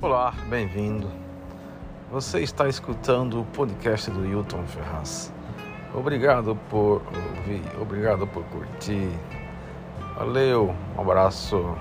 Olá, bem-vindo. Você está escutando o podcast do Hilton Ferraz. Obrigado por ouvir, obrigado por curtir. Valeu, um abraço.